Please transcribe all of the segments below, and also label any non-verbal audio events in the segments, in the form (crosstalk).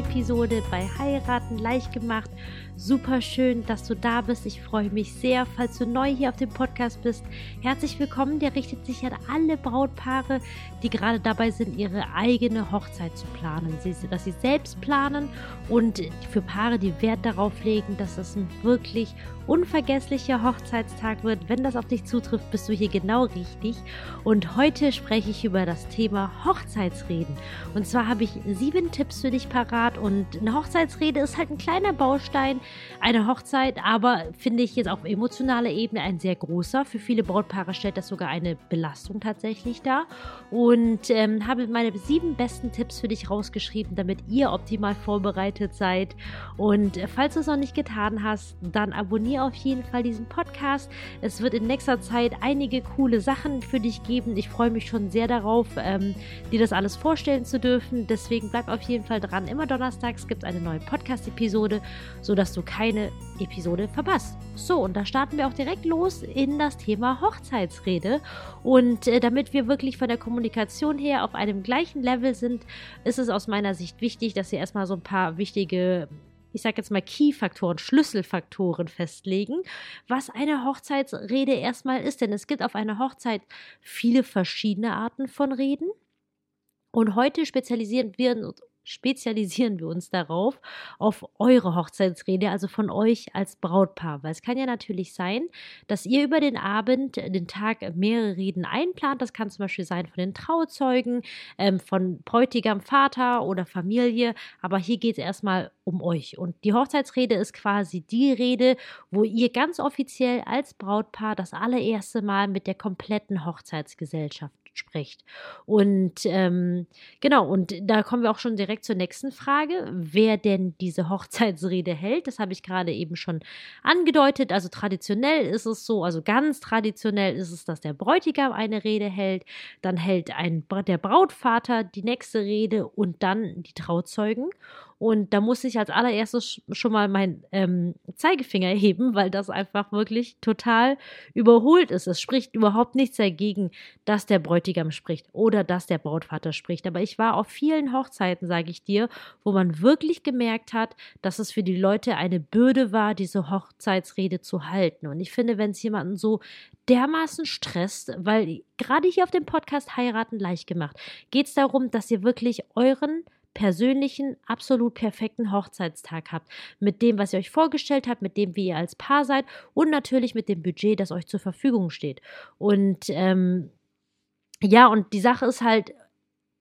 Podcast-Episode bei Heiraten leicht gemacht. Super schön, dass du da bist. Ich freue mich sehr. Falls du neu hier auf dem Podcast bist, herzlich willkommen. Der richtet sich an alle Brautpaare, die gerade dabei sind, ihre eigene Hochzeit zu planen. Sie, dass sie selbst planen und für Paare, die Wert darauf legen, dass es ein wirklich unvergesslicher Hochzeitstag wird. Wenn das auf dich zutrifft, bist du hier genau richtig. Und heute spreche ich über das Thema Hochzeitsreden. Und zwar habe ich sieben Tipps für dich parat. Und eine Hochzeitsrede ist halt ein kleiner Baustein einer Hochzeit, aber finde ich jetzt auf emotionaler Ebene ein sehr großer. Für viele Brautpaare stellt das sogar eine Belastung tatsächlich dar. Und ähm, habe meine sieben besten Tipps für dich rausgeschrieben, damit ihr optimal vorbereitet seid. Und äh, falls du es noch nicht getan hast, dann abonniere auf jeden Fall diesen Podcast. Es wird in nächster Zeit einige coole Sachen für dich geben. Ich freue mich schon sehr darauf, ähm, dir das alles vorstellen zu dürfen. Deswegen bleib auf jeden Fall dran. Immer donnerstags gibt es eine neue Podcast-Episode, sodass du keine Episode verpasst. So, und da starten wir auch direkt los in das Thema Hochzeitsrede. Und äh, damit wir wirklich von der Kommunikation her auf einem gleichen Level sind, ist es aus meiner Sicht wichtig, dass ihr erstmal so ein paar wichtige ich sage jetzt mal Key-Faktoren, Schlüsselfaktoren festlegen, was eine Hochzeitsrede erstmal ist. Denn es gibt auf einer Hochzeit viele verschiedene Arten von Reden. Und heute spezialisieren wir spezialisieren wir uns darauf, auf eure Hochzeitsrede, also von euch als Brautpaar. Weil es kann ja natürlich sein, dass ihr über den Abend, den Tag mehrere Reden einplant. Das kann zum Beispiel sein von den Trauzeugen, ähm, von Bräutigam, Vater oder Familie. Aber hier geht es erstmal um euch. Und die Hochzeitsrede ist quasi die Rede, wo ihr ganz offiziell als Brautpaar das allererste Mal mit der kompletten Hochzeitsgesellschaft spricht. Und ähm, genau, und da kommen wir auch schon direkt zur nächsten Frage, wer denn diese Hochzeitsrede hält. Das habe ich gerade eben schon angedeutet. Also traditionell ist es so, also ganz traditionell ist es, dass der Bräutigam eine Rede hält, dann hält ein, der Brautvater die nächste Rede und dann die Trauzeugen. Und da muss ich als allererstes schon mal meinen ähm, Zeigefinger heben, weil das einfach wirklich total überholt ist. Es spricht überhaupt nichts dagegen, dass der Bräutigam spricht oder dass der Brautvater spricht. Aber ich war auf vielen Hochzeiten, sage ich dir, wo man wirklich gemerkt hat, dass es für die Leute eine Bürde war, diese Hochzeitsrede zu halten. Und ich finde, wenn es jemanden so dermaßen stresst, weil gerade hier auf dem Podcast Heiraten leicht gemacht, geht es darum, dass ihr wirklich euren persönlichen, absolut perfekten Hochzeitstag habt. Mit dem, was ihr euch vorgestellt habt, mit dem, wie ihr als Paar seid und natürlich mit dem Budget, das euch zur Verfügung steht. Und ähm, ja, und die Sache ist halt,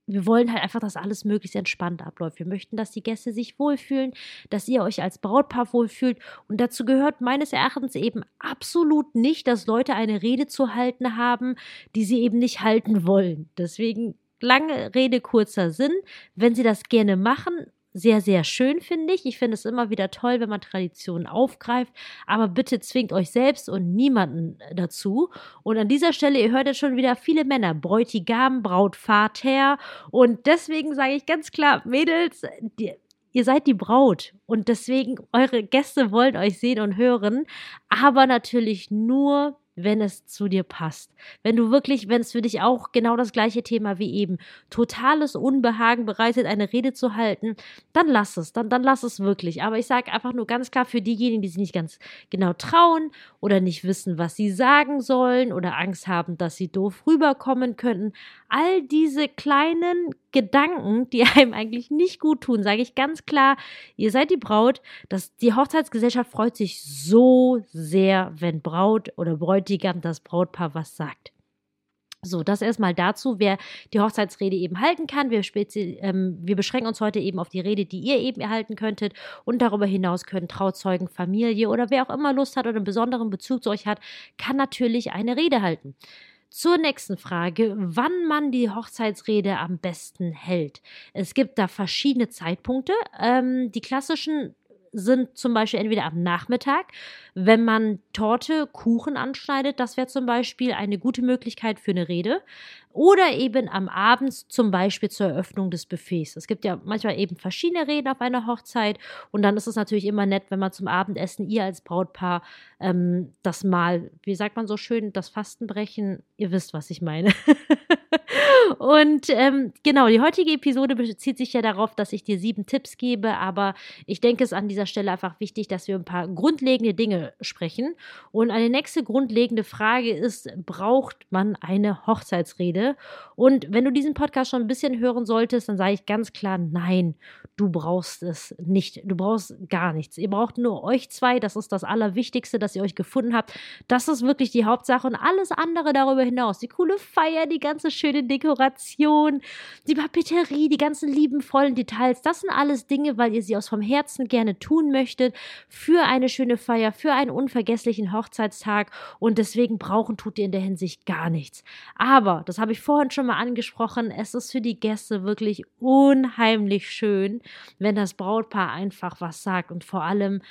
wir wollen halt einfach, dass alles möglichst entspannt abläuft. Wir möchten, dass die Gäste sich wohlfühlen, dass ihr euch als Brautpaar wohlfühlt. Und dazu gehört meines Erachtens eben absolut nicht, dass Leute eine Rede zu halten haben, die sie eben nicht halten wollen. Deswegen lange Rede, kurzer Sinn. Wenn Sie das gerne machen, sehr, sehr schön, finde ich. Ich finde es immer wieder toll, wenn man Traditionen aufgreift. Aber bitte zwingt euch selbst und niemanden dazu. Und an dieser Stelle, ihr hört jetzt schon wieder viele Männer. Bräutigam, Brautvater. Und deswegen sage ich ganz klar, Mädels, die, ihr seid die Braut. Und deswegen, eure Gäste wollen euch sehen und hören. Aber natürlich nur wenn es zu dir passt. Wenn du wirklich, wenn es für dich auch genau das gleiche Thema wie eben totales Unbehagen bereitet, eine Rede zu halten, dann lass es, dann, dann lass es wirklich. Aber ich sage einfach nur ganz klar für diejenigen, die sich nicht ganz genau trauen oder nicht wissen, was sie sagen sollen oder Angst haben, dass sie doof rüberkommen könnten, all diese kleinen Gedanken, die (laughs) einem eigentlich nicht gut tun, sage ich ganz klar, ihr seid die Braut, dass die Hochzeitsgesellschaft freut sich so sehr, wenn Braut oder Bräutigam das Brautpaar was sagt. So, das erstmal dazu, wer die Hochzeitsrede eben halten kann. Wir, ähm, wir, beschränken uns heute eben auf die Rede, die ihr eben erhalten könntet. Und darüber hinaus können Trauzeugen, Familie oder wer auch immer Lust hat oder einen besonderen Bezug zu euch hat, kann natürlich eine Rede halten. Zur nächsten Frage, wann man die Hochzeitsrede am besten hält. Es gibt da verschiedene Zeitpunkte. Ähm, die klassischen sind zum Beispiel entweder am Nachmittag, wenn man Torte, Kuchen anschneidet, das wäre zum Beispiel eine gute Möglichkeit für eine Rede. Oder eben am Abend zum Beispiel zur Eröffnung des Buffets. Es gibt ja manchmal eben verschiedene Reden auf einer Hochzeit und dann ist es natürlich immer nett, wenn man zum Abendessen, ihr als Brautpaar, ähm, das mal, wie sagt man so schön, das Fastenbrechen, ihr wisst, was ich meine. (laughs) Und ähm, genau, die heutige Episode bezieht sich ja darauf, dass ich dir sieben Tipps gebe, aber ich denke es an dieser Stelle einfach wichtig, dass wir ein paar grundlegende Dinge sprechen. Und eine nächste grundlegende Frage ist, braucht man eine Hochzeitsrede? Und wenn du diesen Podcast schon ein bisschen hören solltest, dann sage ich ganz klar, nein, du brauchst es nicht. Du brauchst gar nichts. Ihr braucht nur euch zwei, das ist das Allerwichtigste, dass ihr euch gefunden habt. Das ist wirklich die Hauptsache und alles andere darüber hinaus, die coole Feier, die ganze schöne Dekoration, die Papeterie, die ganzen liebenvollen Details, das sind alles Dinge, weil ihr sie aus vom Herzen gerne tun möchtet, für eine schöne Feier, für einen unvergesslichen Hochzeitstag. Und deswegen brauchen tut ihr in der Hinsicht gar nichts. Aber, das habe ich vorhin schon mal angesprochen, es ist für die Gäste wirklich unheimlich schön, wenn das Brautpaar einfach was sagt. Und vor allem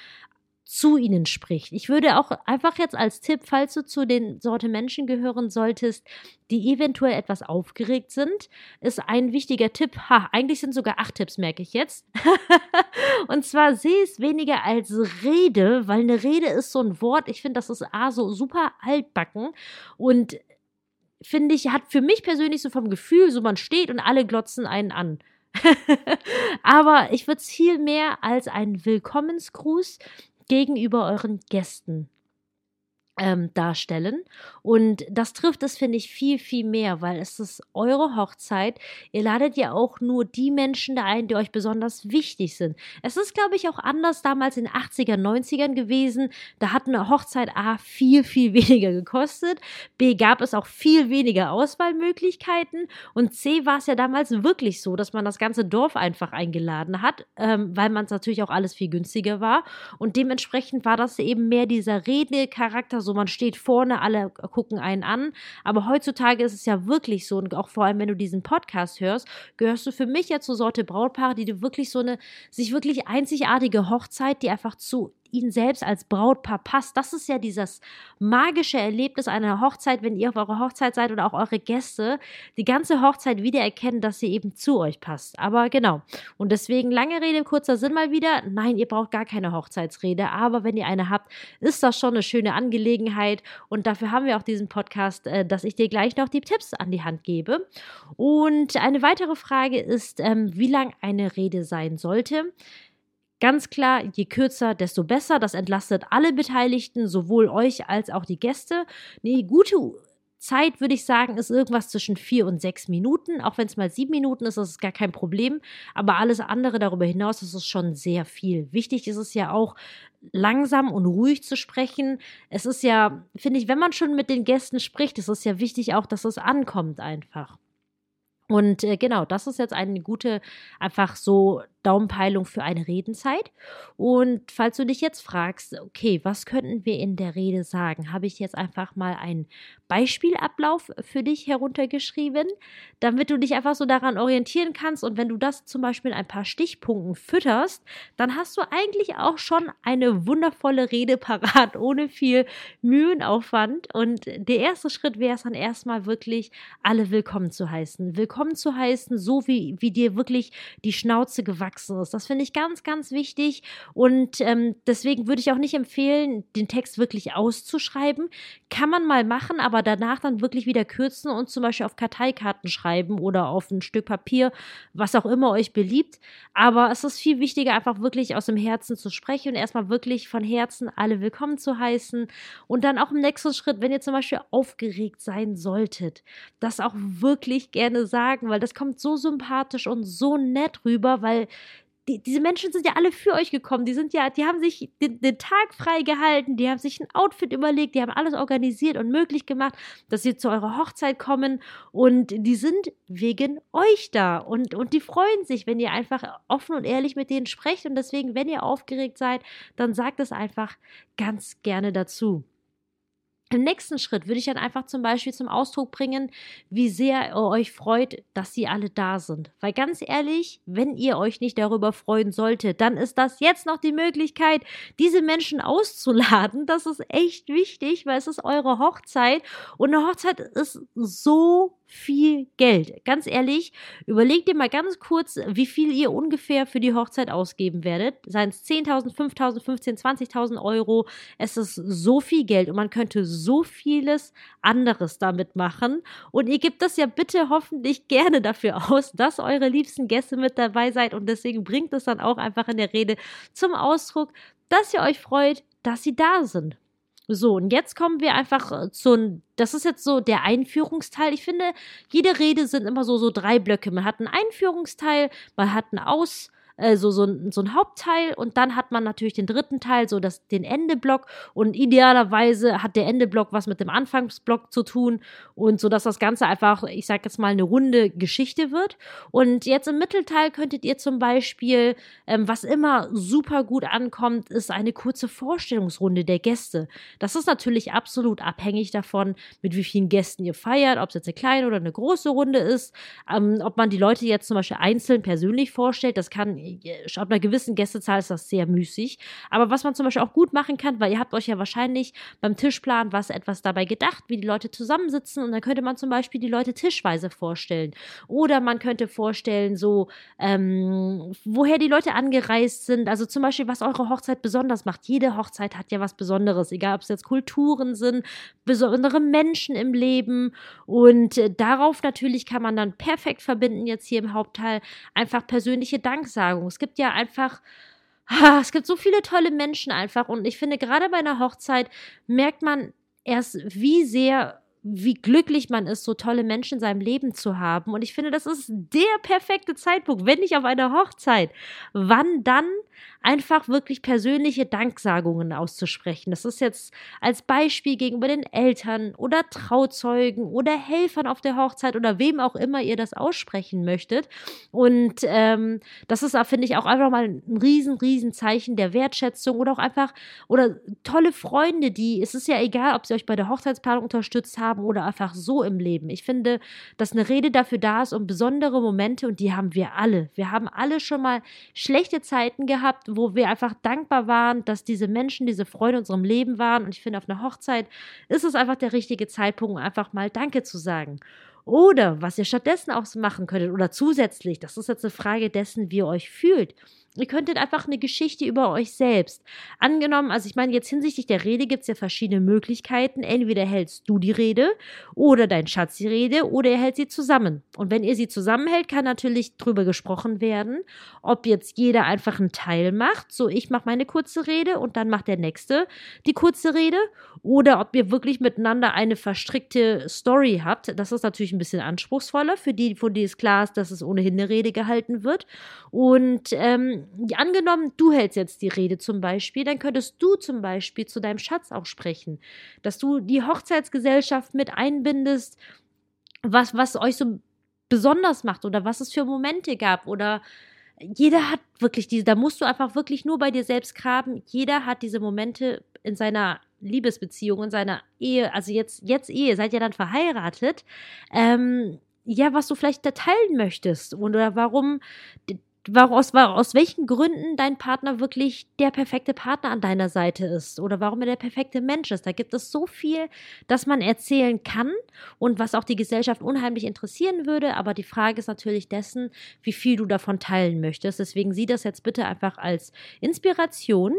zu ihnen spricht. Ich würde auch einfach jetzt als Tipp, falls du zu den Sorte Menschen gehören solltest, die eventuell etwas aufgeregt sind, ist ein wichtiger Tipp. Ha, eigentlich sind sogar acht Tipps, merke ich jetzt. (laughs) und zwar sehe es weniger als Rede, weil eine Rede ist so ein Wort, ich finde, das ist A, so super altbacken und finde ich, hat für mich persönlich so vom Gefühl, so man steht und alle glotzen einen an. (laughs) Aber ich würde es viel mehr als einen Willkommensgruß gegenüber euren Gästen ähm, darstellen. Und das trifft es, finde ich, viel, viel mehr, weil es ist eure Hochzeit. Ihr ladet ja auch nur die Menschen da ein, die euch besonders wichtig sind. Es ist, glaube ich, auch anders damals in den 80er, 90ern gewesen. Da hat eine Hochzeit A viel, viel (laughs) weniger gekostet. B gab es auch viel weniger Auswahlmöglichkeiten. Und C war es ja damals wirklich so, dass man das ganze Dorf einfach eingeladen hat, ähm, weil man es natürlich auch alles viel günstiger war. Und dementsprechend war das eben mehr dieser Redecharakter, so man steht vorne, alle gucken einen an. Aber heutzutage ist es ja wirklich so, und auch vor allem, wenn du diesen Podcast hörst, gehörst du für mich ja zur Sorte Brautpaare, die du wirklich so eine, sich wirklich einzigartige Hochzeit, die einfach zu ihn selbst als Brautpaar passt. Das ist ja dieses magische Erlebnis einer Hochzeit, wenn ihr auf eurer Hochzeit seid oder auch eure Gäste, die ganze Hochzeit wiedererkennen, dass sie eben zu euch passt. Aber genau. Und deswegen lange Rede, kurzer Sinn mal wieder. Nein, ihr braucht gar keine Hochzeitsrede, aber wenn ihr eine habt, ist das schon eine schöne Angelegenheit. Und dafür haben wir auch diesen Podcast, äh, dass ich dir gleich noch die Tipps an die Hand gebe. Und eine weitere Frage ist, ähm, wie lang eine Rede sein sollte. Ganz klar, je kürzer, desto besser. Das entlastet alle Beteiligten, sowohl euch als auch die Gäste. Eine gute Zeit, würde ich sagen, ist irgendwas zwischen vier und sechs Minuten. Auch wenn es mal sieben Minuten ist, ist es gar kein Problem. Aber alles andere darüber hinaus ist es schon sehr viel. Wichtig ist es ja auch, langsam und ruhig zu sprechen. Es ist ja, finde ich, wenn man schon mit den Gästen spricht, ist es ja wichtig auch, dass es ankommt einfach. Und äh, genau, das ist jetzt eine gute, einfach so Daumenpeilung für eine Redenzeit. Und falls du dich jetzt fragst, okay, was könnten wir in der Rede sagen, habe ich jetzt einfach mal einen Beispielablauf für dich heruntergeschrieben, damit du dich einfach so daran orientieren kannst. Und wenn du das zum Beispiel in ein paar Stichpunkten fütterst, dann hast du eigentlich auch schon eine wundervolle Rede parat, (laughs) ohne viel Mühenaufwand. Und der erste Schritt wäre es dann erstmal wirklich, alle willkommen zu heißen. Willkommen zu heißen, so wie, wie dir wirklich die Schnauze gewachsen gewachsen ist. Das finde ich ganz, ganz wichtig. Und ähm, deswegen würde ich auch nicht empfehlen, den Text wirklich auszuschreiben. Kann man mal machen, aber danach dann wirklich wieder kürzen und zum Beispiel auf Karteikarten schreiben oder auf ein Stück Papier, was auch immer euch beliebt. Aber es ist viel wichtiger, einfach wirklich aus dem Herzen zu sprechen und erstmal wirklich von Herzen alle willkommen zu heißen. Und dann auch im nächsten Schritt, wenn ihr zum Beispiel aufgeregt sein solltet, das auch wirklich gerne sagen, weil das kommt so sympathisch und so nett rüber, weil die, diese Menschen sind ja alle für euch gekommen. Die sind ja, die haben sich den, den Tag freigehalten, die haben sich ein Outfit überlegt, die haben alles organisiert und möglich gemacht, dass sie zu eurer Hochzeit kommen und die sind wegen euch da und, und die freuen sich, wenn ihr einfach offen und ehrlich mit denen sprecht und deswegen, wenn ihr aufgeregt seid, dann sagt es einfach ganz gerne dazu. Im nächsten Schritt würde ich dann einfach zum Beispiel zum Ausdruck bringen, wie sehr ihr euch freut, dass sie alle da sind. Weil ganz ehrlich, wenn ihr euch nicht darüber freuen solltet, dann ist das jetzt noch die Möglichkeit, diese Menschen auszuladen. Das ist echt wichtig, weil es ist eure Hochzeit und eine Hochzeit ist so viel Geld. Ganz ehrlich, überlegt ihr mal ganz kurz, wie viel ihr ungefähr für die Hochzeit ausgeben werdet. Seien es 10.000, 5.000, 15.000, 20.000 Euro. Es ist so viel Geld und man könnte so vieles anderes damit machen. Und ihr gebt das ja bitte hoffentlich gerne dafür aus, dass eure liebsten Gäste mit dabei seid. Und deswegen bringt es dann auch einfach in der Rede zum Ausdruck, dass ihr euch freut, dass sie da sind. So, und jetzt kommen wir einfach äh, zu, das ist jetzt so der Einführungsteil. Ich finde, jede Rede sind immer so, so drei Blöcke. Man hat einen Einführungsteil, man hat einen Aus, äh, so, so, ein, so ein Hauptteil und dann hat man natürlich den dritten Teil, so das, den Endeblock und idealerweise hat der Endeblock was mit dem Anfangsblock zu tun und so, dass das Ganze einfach, ich sag jetzt mal, eine runde Geschichte wird. Und jetzt im Mittelteil könntet ihr zum Beispiel, ähm, was immer super gut ankommt, ist eine kurze Vorstellungsrunde der Gäste. Das ist natürlich absolut abhängig davon, mit wie vielen Gästen ihr feiert, ob es jetzt eine kleine oder eine große Runde ist, ähm, ob man die Leute jetzt zum Beispiel einzeln persönlich vorstellt. Das kann ab einer gewissen Gästezahl ist das sehr müßig. Aber was man zum Beispiel auch gut machen kann, weil ihr habt euch ja wahrscheinlich beim Tischplan was etwas dabei gedacht, wie die Leute zusammensitzen und dann könnte man zum Beispiel die Leute tischweise vorstellen. Oder man könnte vorstellen, so, ähm, woher die Leute angereist sind. Also zum Beispiel, was eure Hochzeit besonders macht. Jede Hochzeit hat ja was Besonderes, egal ob es jetzt Kulturen sind, besondere Menschen im Leben. Und äh, darauf natürlich kann man dann perfekt verbinden, jetzt hier im Hauptteil, einfach persönliche Danksagung Übertragung. Es gibt ja einfach, es gibt so viele tolle Menschen einfach und ich finde, gerade bei einer Hochzeit merkt man erst, wie sehr wie glücklich man ist, so tolle Menschen in seinem Leben zu haben. Und ich finde, das ist der perfekte Zeitpunkt, wenn nicht auf einer Hochzeit. Wann dann einfach wirklich persönliche Danksagungen auszusprechen. Das ist jetzt als Beispiel gegenüber den Eltern oder Trauzeugen oder Helfern auf der Hochzeit oder wem auch immer ihr das aussprechen möchtet. Und ähm, das ist, finde ich, auch einfach mal ein riesen, riesen Zeichen der Wertschätzung oder auch einfach oder tolle Freunde, die, es ist ja egal, ob sie euch bei der Hochzeitsplanung unterstützt haben oder einfach so im Leben. Ich finde, dass eine Rede dafür da ist, um besondere Momente und die haben wir alle. Wir haben alle schon mal schlechte Zeiten gehabt, wo wir einfach dankbar waren, dass diese Menschen, diese Freude in unserem Leben waren. Und ich finde, auf einer Hochzeit ist es einfach der richtige Zeitpunkt, einfach mal Danke zu sagen. Oder was ihr stattdessen auch so machen könntet oder zusätzlich, das ist jetzt eine Frage dessen, wie ihr euch fühlt. Ihr könntet einfach eine Geschichte über euch selbst. Angenommen, also ich meine, jetzt hinsichtlich der Rede gibt es ja verschiedene Möglichkeiten. Entweder hältst du die Rede oder dein Schatz die Rede oder er hält sie zusammen. Und wenn ihr sie zusammenhält, kann natürlich drüber gesprochen werden, ob jetzt jeder einfach einen Teil macht. So, ich mache meine kurze Rede und dann macht der Nächste die kurze Rede. Oder ob ihr wirklich miteinander eine verstrickte Story habt. Das ist natürlich ein bisschen anspruchsvoller für die, von denen es klar ist, dass es ohnehin eine Rede gehalten wird. Und ähm, angenommen, du hältst jetzt die Rede zum Beispiel, dann könntest du zum Beispiel zu deinem Schatz auch sprechen, dass du die Hochzeitsgesellschaft mit einbindest, was, was euch so besonders macht oder was es für Momente gab oder jeder hat wirklich diese, da musst du einfach wirklich nur bei dir selbst graben. Jeder hat diese Momente in seiner Liebesbeziehung, in seiner Ehe, also jetzt, jetzt Ehe, seid ihr dann verheiratet, ähm, ja, was du vielleicht da teilen möchtest oder warum aus, aus welchen Gründen dein Partner wirklich der perfekte Partner an deiner Seite ist oder warum er der perfekte Mensch ist. Da gibt es so viel, dass man erzählen kann und was auch die Gesellschaft unheimlich interessieren würde. Aber die Frage ist natürlich dessen, wie viel du davon teilen möchtest. Deswegen sieh das jetzt bitte einfach als Inspiration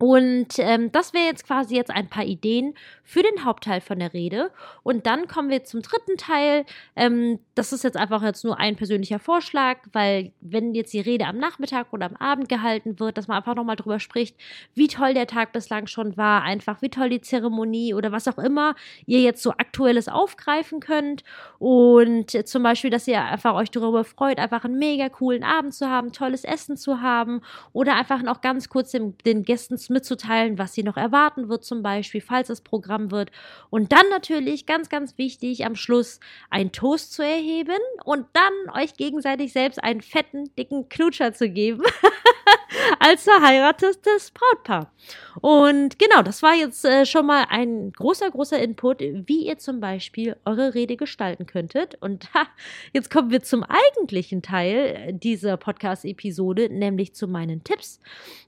und ähm, das wäre jetzt quasi jetzt ein paar Ideen für den Hauptteil von der Rede. Und dann kommen wir zum dritten Teil. Ähm, das ist jetzt einfach jetzt nur ein persönlicher Vorschlag, weil wenn jetzt die Rede am Nachmittag oder am Abend gehalten wird, dass man einfach nochmal drüber spricht, wie toll der Tag bislang schon war, einfach wie toll die Zeremonie oder was auch immer ihr jetzt so aktuelles aufgreifen könnt. Und zum Beispiel, dass ihr einfach euch darüber freut, einfach einen mega coolen Abend zu haben, tolles Essen zu haben oder einfach noch ganz kurz den, den Gästen zu mitzuteilen, was sie noch erwarten wird, zum Beispiel, falls es Programm wird. Und dann natürlich, ganz, ganz wichtig, am Schluss ein Toast zu erheben und dann euch gegenseitig selbst einen fetten, dicken Knutscher zu geben. (laughs) als verheiratetes Brautpaar. Und genau, das war jetzt äh, schon mal ein großer, großer Input, wie ihr zum Beispiel eure Rede gestalten könntet. Und ha, jetzt kommen wir zum eigentlichen Teil dieser Podcast-Episode, nämlich zu meinen Tipps.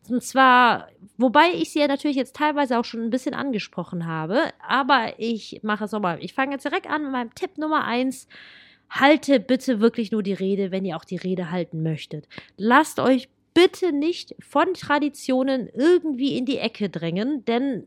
Und zwar, wobei ich sie ja natürlich jetzt teilweise auch schon ein bisschen angesprochen habe, aber ich mache es nochmal. Ich fange jetzt direkt an mit meinem Tipp Nummer eins halte bitte wirklich nur die Rede, wenn ihr auch die Rede halten möchtet. Lasst euch bitte nicht von Traditionen irgendwie in die Ecke drängen, denn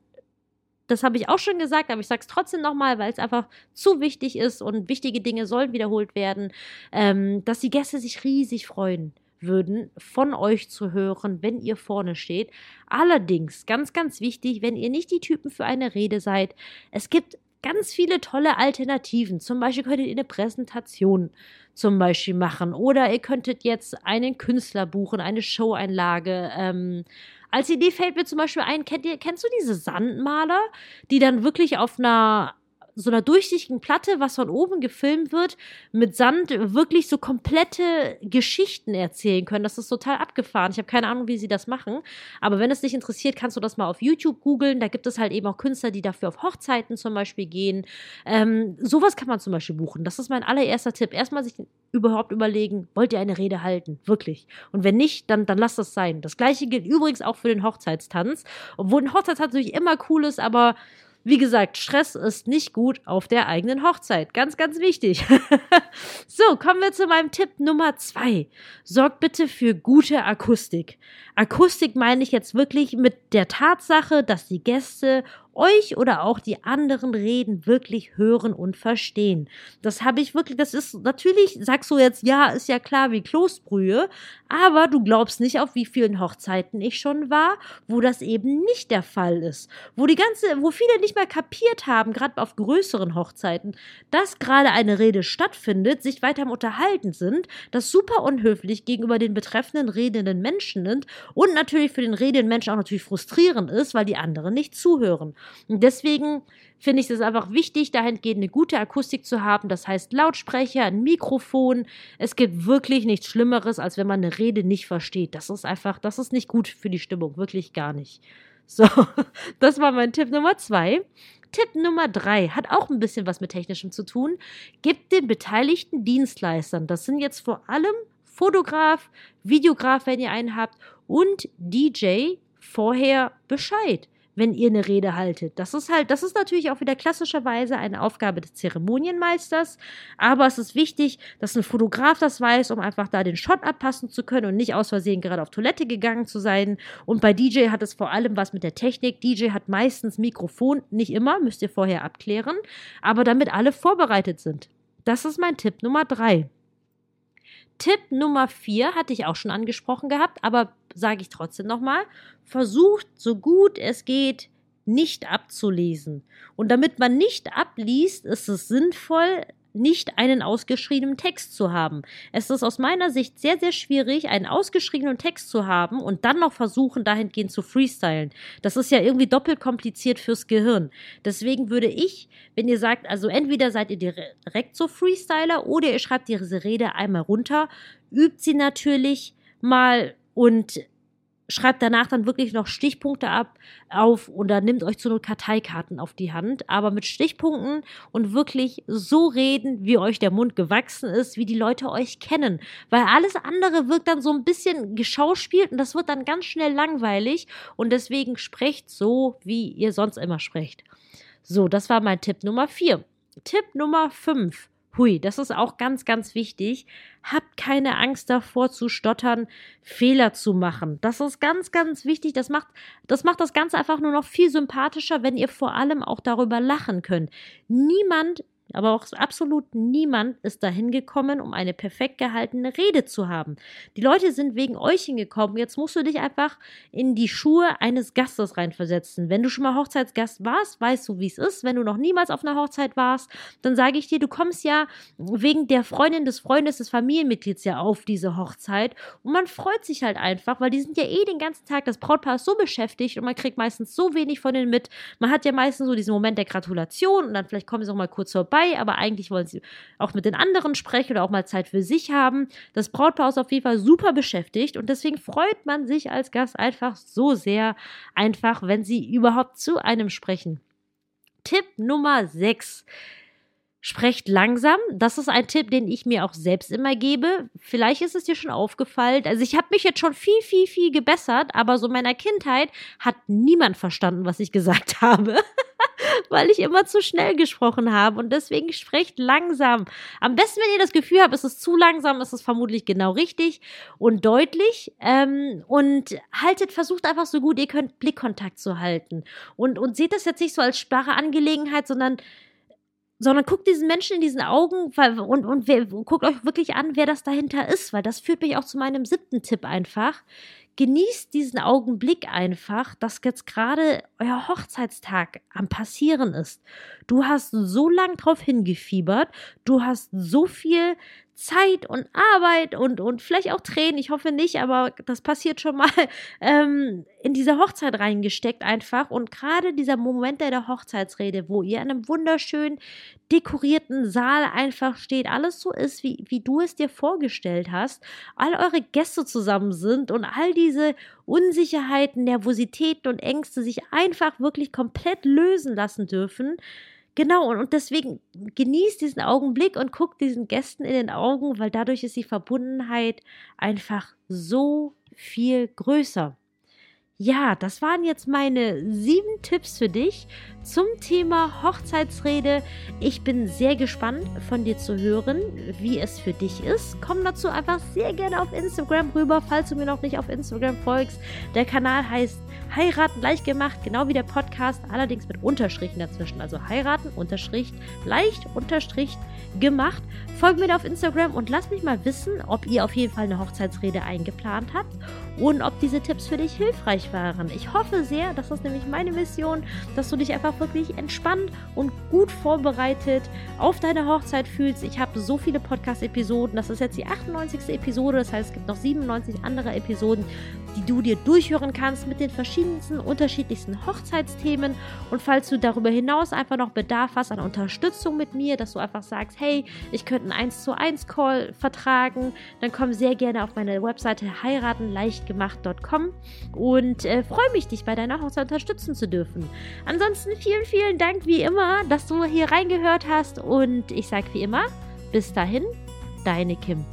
das habe ich auch schon gesagt, aber ich sage es trotzdem nochmal, weil es einfach zu wichtig ist und wichtige Dinge sollen wiederholt werden, ähm, dass die Gäste sich riesig freuen würden, von euch zu hören, wenn ihr vorne steht. Allerdings, ganz, ganz wichtig, wenn ihr nicht die Typen für eine Rede seid, es gibt ganz viele tolle Alternativen. Zum Beispiel könntet ihr eine Präsentation zum Beispiel machen oder ihr könntet jetzt einen Künstler buchen, eine Showeinlage. Ähm, als Idee fällt mir zum Beispiel ein, kennt ihr, kennst du diese Sandmaler, die dann wirklich auf einer so einer durchsichtigen Platte, was von oben gefilmt wird, mit Sand wirklich so komplette Geschichten erzählen können. Das ist total abgefahren. Ich habe keine Ahnung, wie sie das machen. Aber wenn es dich interessiert, kannst du das mal auf YouTube googeln. Da gibt es halt eben auch Künstler, die dafür auf Hochzeiten zum Beispiel gehen. Ähm, sowas kann man zum Beispiel buchen. Das ist mein allererster Tipp. Erstmal sich überhaupt überlegen, wollt ihr eine Rede halten? Wirklich. Und wenn nicht, dann, dann lasst das sein. Das gleiche gilt übrigens auch für den Hochzeitstanz. Obwohl ein Hochzeitstanz natürlich immer cool ist, aber wie gesagt, Stress ist nicht gut auf der eigenen Hochzeit. Ganz, ganz wichtig. (laughs) so, kommen wir zu meinem Tipp Nummer zwei. Sorgt bitte für gute Akustik. Akustik meine ich jetzt wirklich mit der Tatsache, dass die Gäste euch oder auch die anderen reden, wirklich hören und verstehen. Das habe ich wirklich, das ist natürlich, sagst du jetzt, ja, ist ja klar wie Kloßbrühe, aber du glaubst nicht, auf wie vielen Hochzeiten ich schon war, wo das eben nicht der Fall ist. Wo die ganze, wo viele nicht mehr kapiert haben, gerade auf größeren Hochzeiten, dass gerade eine Rede stattfindet, sich weiter am Unterhalten sind, das super unhöflich gegenüber den betreffenden redenden Menschen sind und natürlich für den redenden Menschen auch natürlich frustrierend ist, weil die anderen nicht zuhören. Und deswegen finde ich es einfach wichtig, dahingehend eine gute Akustik zu haben. Das heißt Lautsprecher, ein Mikrofon. Es gibt wirklich nichts Schlimmeres, als wenn man eine Rede nicht versteht. Das ist einfach, das ist nicht gut für die Stimmung, wirklich gar nicht. So, (laughs) das war mein Tipp Nummer zwei. Tipp Nummer drei hat auch ein bisschen was mit Technischem zu tun. Gibt den beteiligten Dienstleistern, das sind jetzt vor allem Fotograf, Videograf, wenn ihr einen habt, und DJ vorher Bescheid wenn ihr eine Rede haltet. Das ist halt, das ist natürlich auch wieder klassischerweise eine Aufgabe des Zeremonienmeisters, aber es ist wichtig, dass ein Fotograf das weiß, um einfach da den Shot abpassen zu können und nicht aus Versehen gerade auf Toilette gegangen zu sein. Und bei DJ hat es vor allem was mit der Technik. DJ hat meistens Mikrofon, nicht immer, müsst ihr vorher abklären, aber damit alle vorbereitet sind. Das ist mein Tipp Nummer drei. Tipp Nummer vier hatte ich auch schon angesprochen gehabt, aber sage ich trotzdem nochmal, versucht so gut es geht, nicht abzulesen. Und damit man nicht abliest, ist es sinnvoll, nicht einen ausgeschriebenen Text zu haben. Es ist aus meiner Sicht sehr, sehr schwierig, einen ausgeschriebenen Text zu haben und dann noch versuchen, dahingehend zu freestylen. Das ist ja irgendwie doppelt kompliziert fürs Gehirn. Deswegen würde ich, wenn ihr sagt, also entweder seid ihr direkt so Freestyler oder ihr schreibt diese Rede einmal runter, übt sie natürlich mal und schreibt danach dann wirklich noch Stichpunkte ab auf oder nimmt euch zu nur Karteikarten auf die Hand, aber mit Stichpunkten und wirklich so reden, wie euch der Mund gewachsen ist, wie die Leute euch kennen, weil alles andere wirkt dann so ein bisschen geschauspielt und das wird dann ganz schnell langweilig und deswegen sprecht so, wie ihr sonst immer sprecht. So, das war mein Tipp Nummer 4. Tipp Nummer 5. Hui, das ist auch ganz, ganz wichtig. Habt keine Angst davor zu stottern, Fehler zu machen. Das ist ganz, ganz wichtig. Das macht, das macht das Ganze einfach nur noch viel sympathischer, wenn ihr vor allem auch darüber lachen könnt. Niemand aber auch absolut niemand ist dahin gekommen, um eine perfekt gehaltene Rede zu haben. Die Leute sind wegen euch hingekommen. Jetzt musst du dich einfach in die Schuhe eines Gastes reinversetzen. Wenn du schon mal Hochzeitsgast warst, weißt du, wie es ist. Wenn du noch niemals auf einer Hochzeit warst, dann sage ich dir, du kommst ja wegen der Freundin des Freundes des Familienmitglieds ja auf diese Hochzeit. Und man freut sich halt einfach, weil die sind ja eh den ganzen Tag, das Brautpaar ist so beschäftigt und man kriegt meistens so wenig von denen mit. Man hat ja meistens so diesen Moment der Gratulation und dann vielleicht kommen sie auch mal kurz vorbei dabei, aber eigentlich wollen sie auch mit den anderen sprechen oder auch mal Zeit für sich haben. Das Brautpaar ist auf jeden Fall super beschäftigt und deswegen freut man sich als Gast einfach so sehr, einfach, wenn sie überhaupt zu einem sprechen. Tipp Nummer 6. Sprecht langsam. Das ist ein Tipp, den ich mir auch selbst immer gebe. Vielleicht ist es dir schon aufgefallen. Also ich habe mich jetzt schon viel, viel, viel gebessert, aber so in meiner Kindheit hat niemand verstanden, was ich gesagt (laughs) habe. weil ich immer zu schnell gesprochen habe und deswegen sprecht langsam. Am besten, wenn ihr das Gefühl habt, es ist zu langsam, ist es vermutlich genau richtig und deutlich ähm, und haltet, versucht einfach so gut ihr könnt Blickkontakt zu halten und, und seht das jetzt nicht so als starre Angelegenheit, sondern sondern guckt diesen Menschen in diesen Augen und, und wer, guckt euch wirklich an, wer das dahinter ist, weil das führt mich auch zu meinem siebten Tipp einfach. Genießt diesen Augenblick einfach, dass jetzt gerade euer Hochzeitstag am Passieren ist. Du hast so lang drauf hingefiebert, du hast so viel Zeit und Arbeit und, und vielleicht auch Tränen, ich hoffe nicht, aber das passiert schon mal, (laughs) ähm, in diese Hochzeit reingesteckt einfach. Und gerade dieser Moment der Hochzeitsrede, wo ihr in einem wunderschön dekorierten Saal einfach steht, alles so ist, wie, wie du es dir vorgestellt hast, all eure Gäste zusammen sind und all diese Unsicherheiten, Nervositäten und Ängste sich einfach wirklich komplett lösen lassen dürfen Genau, und, und deswegen genießt diesen Augenblick und guckt diesen Gästen in den Augen, weil dadurch ist die Verbundenheit einfach so viel größer. Ja, das waren jetzt meine sieben Tipps für dich zum Thema Hochzeitsrede. Ich bin sehr gespannt von dir zu hören, wie es für dich ist. Komm dazu einfach sehr gerne auf Instagram rüber, falls du mir noch nicht auf Instagram folgst. Der Kanal heißt Heiraten leicht gemacht, genau wie der Podcast, allerdings mit Unterstrichen dazwischen. Also heiraten, Unterstrich, leicht, Unterstrich, gemacht. Folgt mir da auf Instagram und lass mich mal wissen, ob ihr auf jeden Fall eine Hochzeitsrede eingeplant habt und ob diese Tipps für dich hilfreich waren. Ich hoffe sehr, das ist nämlich meine Mission, dass du dich einfach wirklich entspannt und gut vorbereitet auf deine Hochzeit fühlst. Ich habe so viele Podcast-Episoden. Das ist jetzt die 98. Episode. Das heißt, es gibt noch 97 andere Episoden, die du dir durchhören kannst mit den verschiedensten, unterschiedlichsten Hochzeitsthemen. Und falls du darüber hinaus einfach noch Bedarf hast an Unterstützung mit mir, dass du einfach sagst, hey, ich könnte einen 1 zu 1 Call vertragen, dann komm sehr gerne auf meine Webseite heiratenleichtgemacht.com und äh, freue mich, dich bei deiner Hochzeit unterstützen zu dürfen. Ansonsten vielen, vielen Dank wie immer, dass du hier reingehört hast und ich sage wie immer, bis dahin, deine Kim.